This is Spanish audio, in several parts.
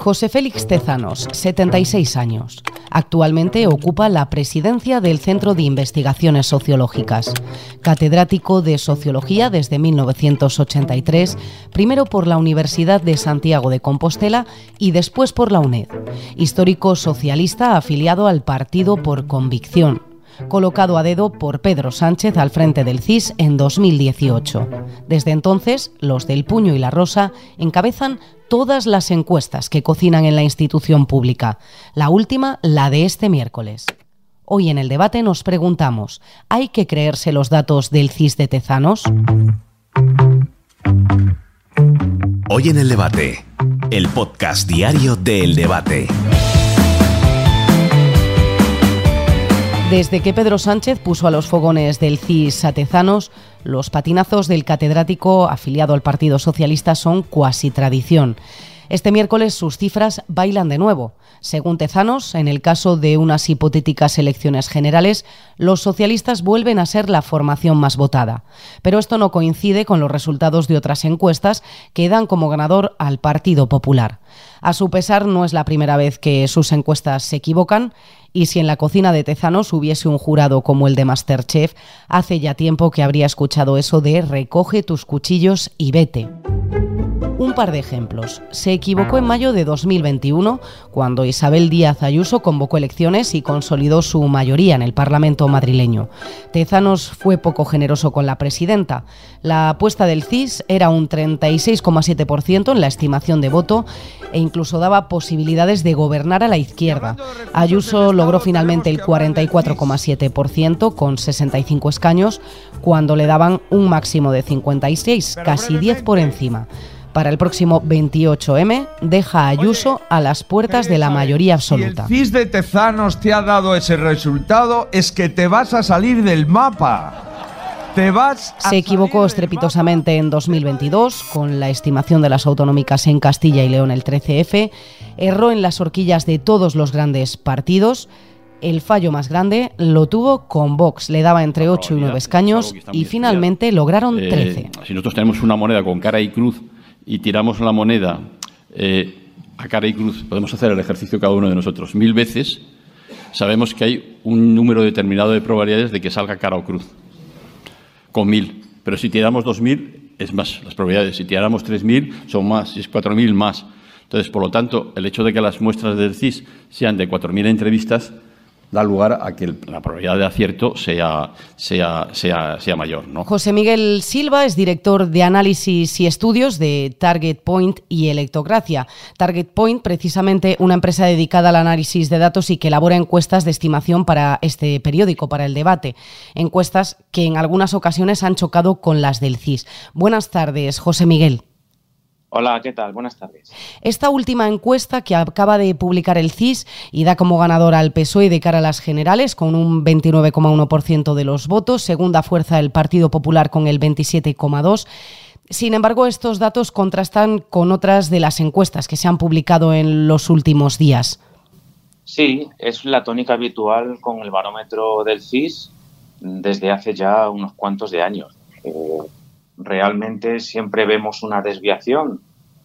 José Félix Tezanos, 76 años. Actualmente ocupa la presidencia del Centro de Investigaciones Sociológicas. Catedrático de Sociología desde 1983, primero por la Universidad de Santiago de Compostela y después por la UNED. Histórico socialista afiliado al Partido por Convicción colocado a dedo por Pedro Sánchez al frente del CIS en 2018. Desde entonces, los del Puño y la Rosa encabezan todas las encuestas que cocinan en la institución pública, la última la de este miércoles. Hoy en el debate nos preguntamos, ¿hay que creerse los datos del CIS de Tezanos? Hoy en el debate, el podcast diario del debate. Desde que Pedro Sánchez puso a los fogones del CIS a Tezanos, los patinazos del catedrático afiliado al Partido Socialista son cuasi tradición. Este miércoles sus cifras bailan de nuevo. Según Tezanos, en el caso de unas hipotéticas elecciones generales, los socialistas vuelven a ser la formación más votada. Pero esto no coincide con los resultados de otras encuestas que dan como ganador al Partido Popular. A su pesar, no es la primera vez que sus encuestas se equivocan y si en la cocina de Tezanos hubiese un jurado como el de Masterchef, hace ya tiempo que habría escuchado eso de recoge tus cuchillos y vete. Un par de ejemplos. Se equivocó en mayo de 2021, cuando Isabel Díaz Ayuso convocó elecciones y consolidó su mayoría en el Parlamento madrileño. Tezanos fue poco generoso con la presidenta. La apuesta del CIS era un 36,7% en la estimación de voto e incluso daba posibilidades de gobernar a la izquierda. Ayuso logró finalmente el 44,7% con 65 escaños, cuando le daban un máximo de 56, casi 10 por encima para el próximo 28M deja a Ayuso a las puertas de la mayoría absoluta. Si el CIS de Tezanos te ha dado ese resultado, es que te vas a salir del mapa. Te vas Se equivocó estrepitosamente en 2022 con la estimación de las autonómicas en Castilla y León el 13F, erró en las horquillas de todos los grandes partidos. El fallo más grande lo tuvo con Vox, le daba entre 8 y 9 escaños y finalmente lograron 13. Eh, si nosotros tenemos una moneda con cara y cruz y tiramos la moneda eh, a cara y cruz, podemos hacer el ejercicio cada uno de nosotros mil veces, sabemos que hay un número determinado de probabilidades de que salga cara o cruz, con mil. Pero si tiramos dos mil, es más las probabilidades. Si tiramos tres mil, son más. Si es cuatro mil, más. Entonces, por lo tanto, el hecho de que las muestras del CIS sean de cuatro mil entrevistas da lugar a que la probabilidad de acierto sea, sea, sea, sea mayor. ¿no? José Miguel Silva es director de análisis y estudios de Target Point y Electocracia. Target Point, precisamente una empresa dedicada al análisis de datos y que elabora encuestas de estimación para este periódico, para el debate. Encuestas que en algunas ocasiones han chocado con las del CIS. Buenas tardes, José Miguel. Hola, ¿qué tal? Buenas tardes. Esta última encuesta que acaba de publicar el CIS y da como ganador al PSOE de cara a las generales con un 29,1% de los votos, segunda fuerza el Partido Popular con el 27,2%. Sin embargo, estos datos contrastan con otras de las encuestas que se han publicado en los últimos días. Sí, es la tónica habitual con el barómetro del CIS desde hace ya unos cuantos de años. Eh, realmente siempre vemos una desviación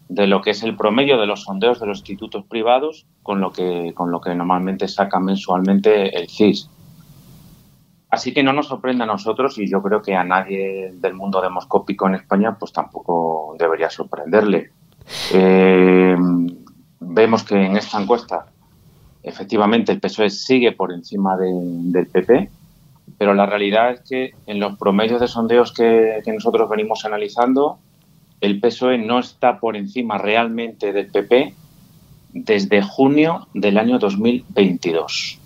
de lo que es el promedio de los sondeos de los institutos privados con lo que, con lo que normalmente saca mensualmente el CIS. Así que no nos sorprende a nosotros y yo creo que a nadie del mundo demoscópico en España pues tampoco debería sorprenderle. Eh, vemos que en esta encuesta efectivamente el PSOE sigue por encima del PP, pero la realidad es que en los promedios de sondeos que, nosotros venimos analizando, el PSOE no está por encima realmente del PP desde junio del año 2022.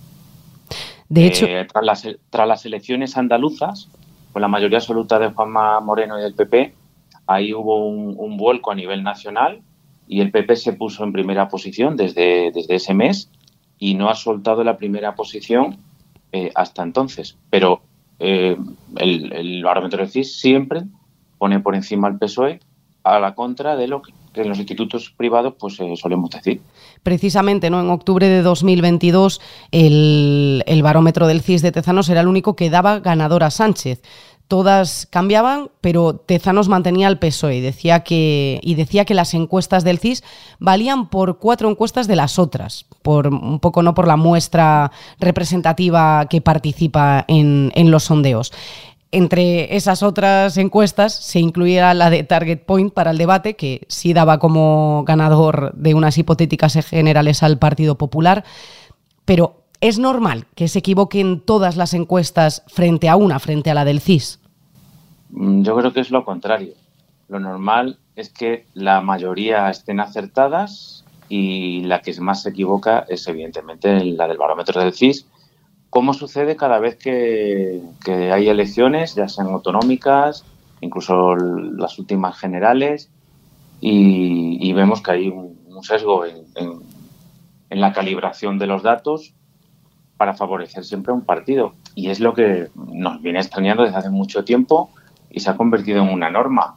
De hecho, eh, tras, las, tras las elecciones andaluzas, con la mayoría absoluta de Juanma Moreno y del PP, ahí hubo un, un, vuelco a nivel nacional y el PP se puso en primera posición desde, desde ese mes y no ha soltado la primera posición eh, hasta entonces. Pero eh, el, barómetro de CIS siempre pone por encima al PSOE a la contra de lo que en los institutos privados pues eh, solemos decir. Precisamente, ¿no? En octubre de 2022 el, el barómetro del CIS de Tezanos era el único que daba ganador a Sánchez. Todas cambiaban, pero Tezanos mantenía el PSOE y decía que, y decía que las encuestas del CIS valían por cuatro encuestas de las otras, por un poco no por la muestra representativa que participa en, en los sondeos. Entre esas otras encuestas se incluía la de Target Point para el debate, que sí daba como ganador de unas hipotéticas generales al Partido Popular, pero ¿es normal que se equivoquen todas las encuestas frente a una, frente a la del CIS? Mm, yo creo que es lo contrario. Lo normal es que la mayoría estén acertadas y la que más se equivoca es evidentemente la del barómetro del CIS, como sucede cada vez que, hay elecciones, ya sean autonómicas, incluso las últimas generales, y, vemos que hay un, sesgo en, en, la calibración de los datos para favorecer siempre a un partido. Y es lo que nos viene extrañando desde hace mucho tiempo y se ha convertido en una norma.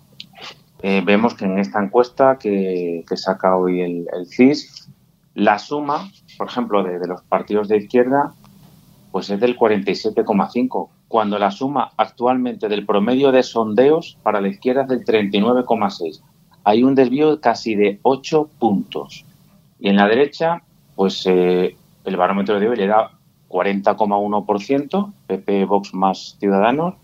Eh, vemos que en esta encuesta que, saca hoy el, CIS, la suma, por ejemplo, de los partidos de izquierda pues es del 47,5, cuando la suma actualmente del promedio de sondeos para la izquierda es del 39,6. Hay un desvío casi de 8 puntos. Y en la derecha, pues eh, el barómetro de hoy le da 40,1%, PP, Vox más Ciudadanos,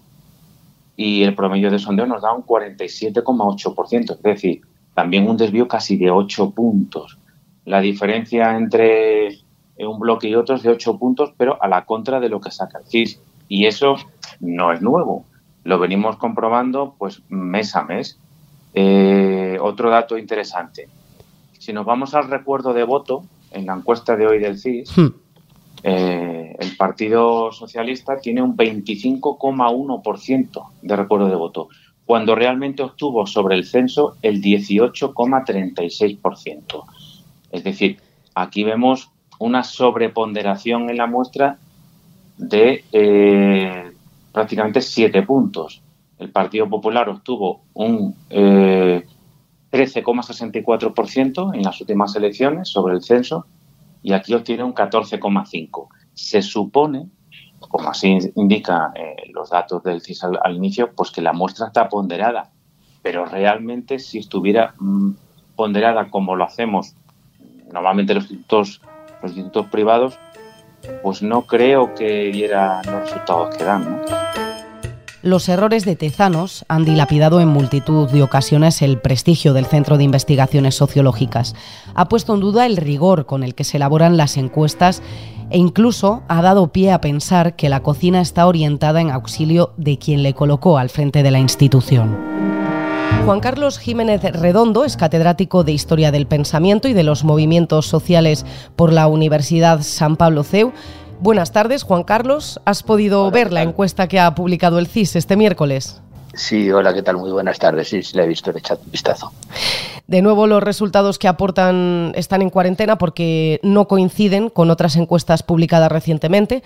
y el promedio de sondeo nos da un 47,8%, es decir, también un desvío casi de 8 puntos. La diferencia entre un bloque y otros de ocho puntos, pero a la contra de lo que saca el CIS. Y eso no es nuevo. Lo venimos comprobando pues mes a mes. Eh, otro dato interesante. Si nos vamos al recuerdo de voto, en la encuesta de hoy del CIS, hmm. eh, Partido Socialista tiene un 25,1% de recuerdo de voto, cuando realmente obtuvo sobre el censo el 18,36%. Es decir, aquí vemos una sobreponderación en la muestra de eh, prácticamente siete puntos. El Partido Popular obtuvo un 13,64% eh, en las últimas elecciones sobre el censo y aquí obtiene un 14,5%. Se supone, como así indica eh, los datos del CIS al, inicio, pues que la muestra está ponderada, pero realmente si estuviera mm, ponderada como lo hacemos normalmente los institutos los institutos privados, pues no creo que diera los resultados que dan. Los errores de Tezanos han dilapidado en multitud de ocasiones el prestigio del Centro de Investigaciones Sociológicas. Ha puesto en duda el rigor con el que se elaboran las encuestas e incluso ha dado pie a pensar que la cocina está orientada en auxilio de quien le colocó al frente de la institución. Juan Carlos Jiménez Redondo es catedrático de Historia del Pensamiento y de los Movimientos Sociales por la Universidad San Pablo CEU. Buenas tardes, Juan Carlos. ¿Has podido ver la encuesta que ha publicado el CIS este miércoles? Sí, hola, ¿qué tal? Muy buenas tardes. Sí, sí, la he visto, le he echado un vistazo. De nuevo, los resultados que aportan están en cuarentena porque no coinciden con otras encuestas publicadas recientemente.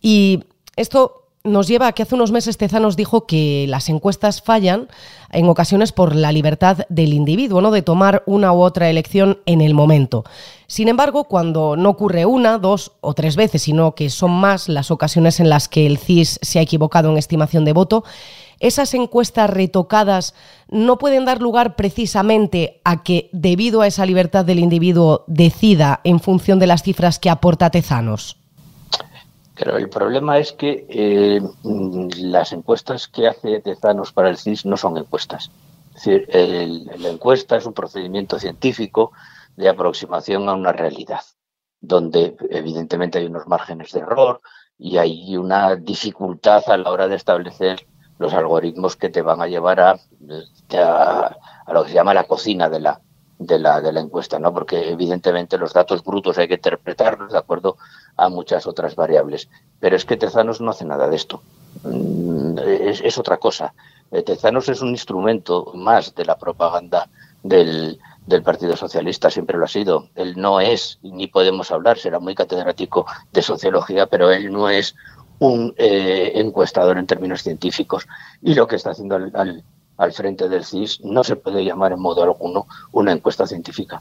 Y esto nos lleva a que hace unos meses Tezanos dijo que las encuestas fallan en ocasiones por la libertad del individuo, ¿no? de tomar una u otra elección en el momento. Sin embargo, cuando no ocurre una, dos o tres veces, sino que son más las ocasiones en las que el CIS se ha equivocado en estimación de voto, esas encuestas retocadas no pueden dar lugar precisamente a que, debido a esa libertad del individuo, decida en función de las cifras que aporta Tezanos. Pero el problema es que eh, las encuestas que hace Tezanos para el CIS no son encuestas. Es decir, la encuesta es un procedimiento científico de aproximación a una realidad, donde evidentemente hay unos márgenes de error y hay una dificultad a la hora de establecer los algoritmos que te van a llevar a, a lo que se llama la cocina de la, de la, de la encuesta, ¿no? Porque evidentemente los datos brutos hay que interpretarlos de acuerdo a muchas otras variables. Pero es que Tezanos no hace nada de esto. Mm, es, otra cosa. Eh, Tezanos es un instrumento más de la propaganda del, del Partido Socialista, siempre lo ha sido. Él no es, ni podemos hablar, será muy catedrático de sociología, pero él no es un eh, encuestador en términos científicos. Y lo que está haciendo al al frente del CIS no se puede llamar en modo alguno una encuesta científica.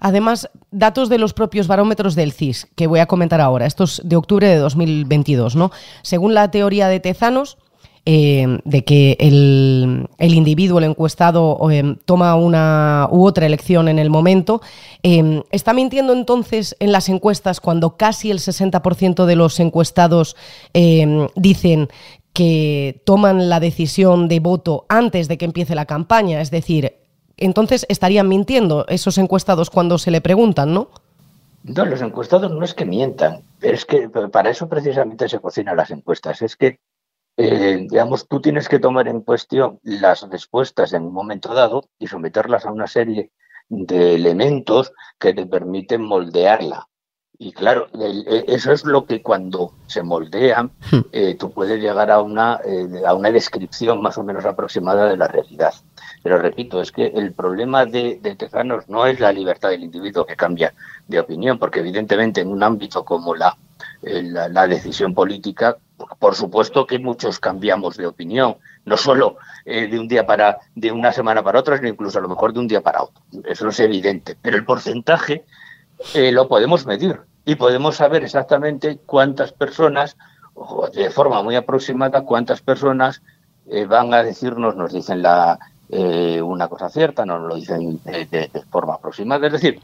Además, datos de los propios barómetros del CIS, que voy a comentar ahora, estos de octubre de 2022, ¿no? Según la teoría de Tezanos, eh, de que el, individuo, el encuestado, eh, toma una u otra elección en el momento. ¿Está mintiendo entonces en las encuestas cuando casi el 60% de los encuestados dicen que toman la decisión de voto antes de que empiece la campaña? Es decir, entonces estarían mintiendo esos encuestados cuando se le preguntan, ¿no? No, los encuestados no es que mientan, es que para eso precisamente se cocinan las encuestas. Es que, eh, digamos, tú tienes que tomar en cuestión las respuestas en un momento dado y someterlas a una serie de elementos que te permiten moldearla. Y claro, e, eso es lo que cuando se moldean, hmm. eh, tú puedes llegar a una, eh, a una descripción más o menos aproximada de la realidad. Pero repito, es que el problema de, Tejanos no es la libertad del individuo que cambia de opinión, porque evidentemente en un ámbito como la, eh, la, decisión política, por supuesto que muchos cambiamos de opinión, no solo eh, de un día para, de una semana para otra, sino incluso a lo mejor de un día para otro. Eso es evidente. Pero el porcentaje eh, lo podemos medir y podemos saber exactamente cuántas personas, de forma muy aproximada, cuántas personas van a decirnos, nos dicen la, eh, una cosa cierta, no lo dicen de, forma aproximada. Es decir,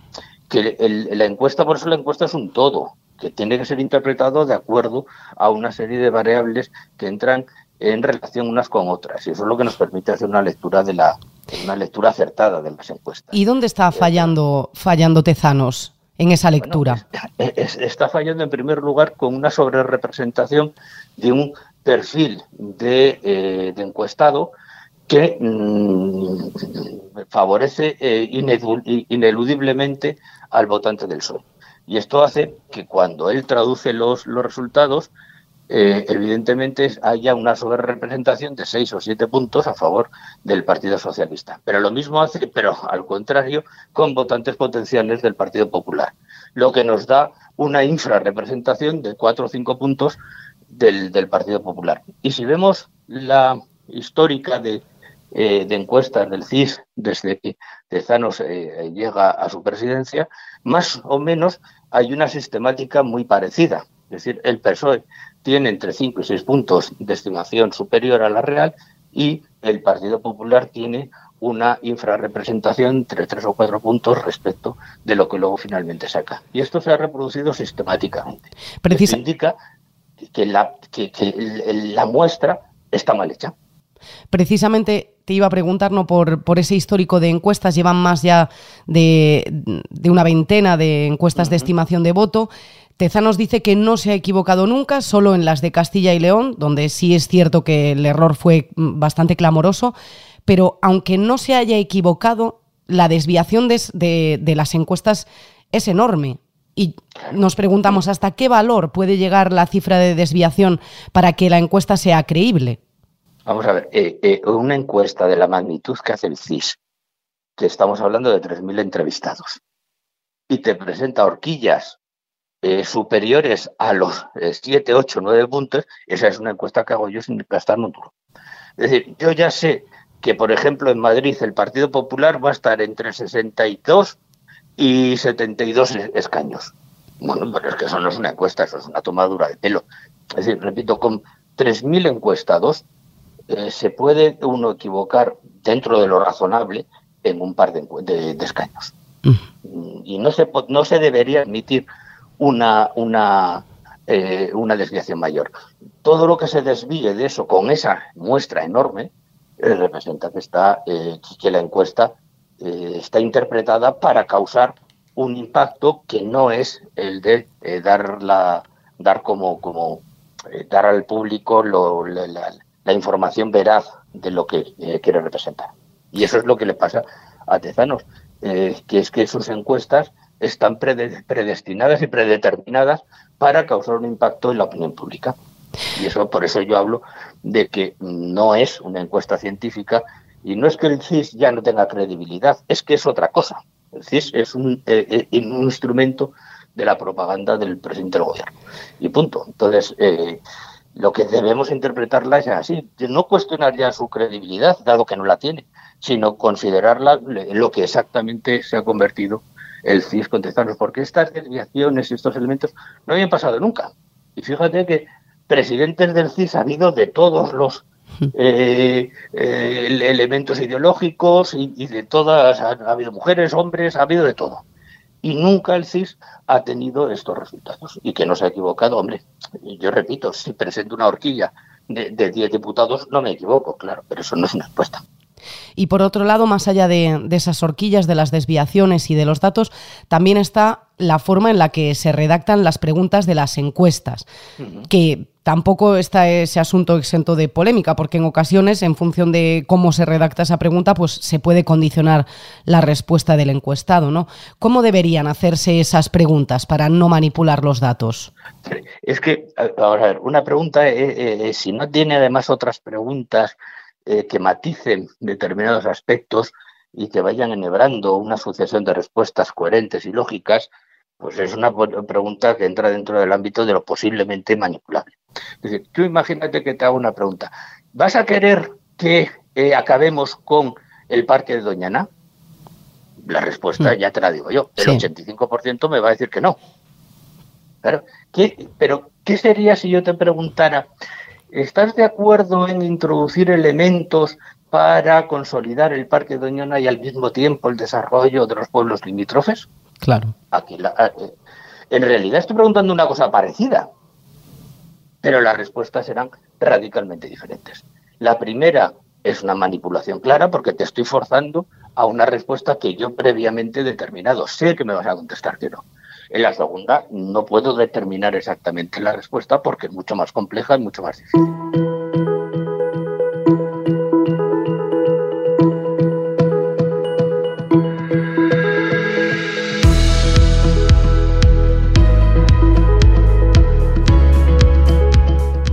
que la encuesta, por eso la encuesta es un todo, que tiene que ser interpretado de acuerdo a una serie de variables que entran en relación unas con otras. Y eso es lo que nos permite hacer una lectura de la una lectura acertada de las encuestas. ¿Y dónde está fallando, fallando Tezanos en esa lectura? está fallando en primer lugar con una sobrerepresentación de un perfil de, eh, de encuestado que mm, favorece eh, ineludiblemente al votante del PSOE. Y esto hace que cuando él traduce los, los resultados, eh, evidentemente haya una sobrerepresentación de seis o siete puntos a favor del Partido Socialista. Pero lo mismo hace, pero al contrario, con votantes potenciales del Partido Popular, lo que nos da una infrarrepresentación de cuatro o cinco puntos del, Partido Popular. Y si vemos la histórica de eh, encuestas del CIS desde que Tezanos eh, llega a su presidencia, más o menos hay una sistemática muy parecida. Es decir, el PSOE tiene entre 5 y 6 puntos de estimación superior a la real y el Partido Popular tiene una infrarrepresentación entre 3 o 4 puntos respecto de lo que luego finalmente saca. Y esto se ha reproducido sistemáticamente. Esto indica que la, que la muestra está mal hecha. Precisamente te iba a preguntar ¿no? por, por ese histórico de encuestas, llevan más ya de, una veintena de encuestas de estimación de voto. Tezanos dice que no se ha equivocado nunca, solo en las de Castilla y León, donde sí es cierto que el error fue bastante clamoroso, pero aunque no se haya equivocado, la desviación de, de las encuestas es enorme. Y nos preguntamos hasta qué valor puede llegar la cifra de desviación para que la encuesta sea creíble. Vamos a ver, eh, eh, una encuesta de la magnitud que hace el CIS, que estamos hablando de 3.000 entrevistados, y te presenta horquillas eh, superiores a los 7, 8, 9 puntos, esa es una encuesta que hago yo sin gastar un duro. Es decir, yo ya sé que, por ejemplo, en Madrid el Partido Popular va a estar entre 62 y 72 escaños. Bueno, pero es que eso no es una encuesta, eso es una tomadura de pelo. Es decir, repito, con 3.000 encuestados, eh, se puede uno equivocar dentro de lo razonable en un par de, escaños. Mm. Y no se, no se debería admitir una, una, eh, una desviación mayor. Todo lo que se desvíe de eso con esa muestra enorme eh, representa que, está, que la encuesta está interpretada para causar un impacto que no es el de dar, la, dar como, como dar al público lo, la, la información veraz de lo que eh, quiere representar. Y eso es lo que le pasa a Tezanos, eh, que es que sus encuestas están predestinadas y predeterminadas para causar un impacto en la opinión pública. Y eso por eso yo hablo de que no es una encuesta científica y no es que el CIS ya no tenga credibilidad, es que es otra cosa. El CIS es un, eh, un instrumento de la propaganda del presidente del gobierno. Y punto. Entonces, lo que debemos interpretarla es así, no cuestionar ya su credibilidad, dado que no la tiene, sino considerarla lo que exactamente se ha convertido el CIS contestarnos, porque estas desviaciones y estos elementos no habían pasado nunca. Y fíjate que presidentes del CIS ha habido de todos los eh, eh, elementos ideológicos y, de todas, ha, habido mujeres, hombres, ha habido de todo. Y nunca el CIS ha tenido estos resultados. Y que no se ha equivocado, hombre, yo repito, si presento una horquilla de 10 diputados, no me equivoco, claro, pero eso no es una respuesta. Y por otro lado, más allá de, esas horquillas, de las desviaciones y de los datos, también está la forma en la que se redactan las preguntas de las encuestas, que tampoco está ese asunto exento de polémica, porque en ocasiones, en función de cómo se redacta esa pregunta, pues se puede condicionar la respuesta del encuestado, ¿no? ¿Cómo deberían hacerse esas preguntas para no manipular los datos? Es que, a ver, una pregunta, eh, eh, si no tiene además otras preguntas eh, que maticen determinados aspectos y que vayan enhebrando una sucesión de respuestas coherentes y lógicas, pues es una pregunta que entra dentro del ámbito de lo posiblemente manipulable. Es decir, tú imagínate que te hago una pregunta. ¿Vas a querer que eh, acabemos con el parque de Doñana? La respuesta mm. ya te la digo yo. El 85% me va a decir que no. pero, ¿qué sería si yo te preguntara ¿Estás de acuerdo en introducir elementos para consolidar el Parque Doñana y al mismo tiempo el desarrollo de los pueblos limítrofes? Claro. Aquí eh, en realidad estoy preguntando una cosa parecida, pero las respuestas serán radicalmente diferentes. La primera es una manipulación clara porque te estoy forzando a una respuesta que yo previamente he determinado. Sé que me vas a contestar que no. En la segunda no puedo determinar exactamente la respuesta porque es mucho más compleja y mucho más difícil.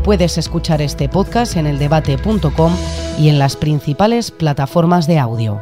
Puedes escuchar este podcast en eldebate.com y en las principales plataformas de audio.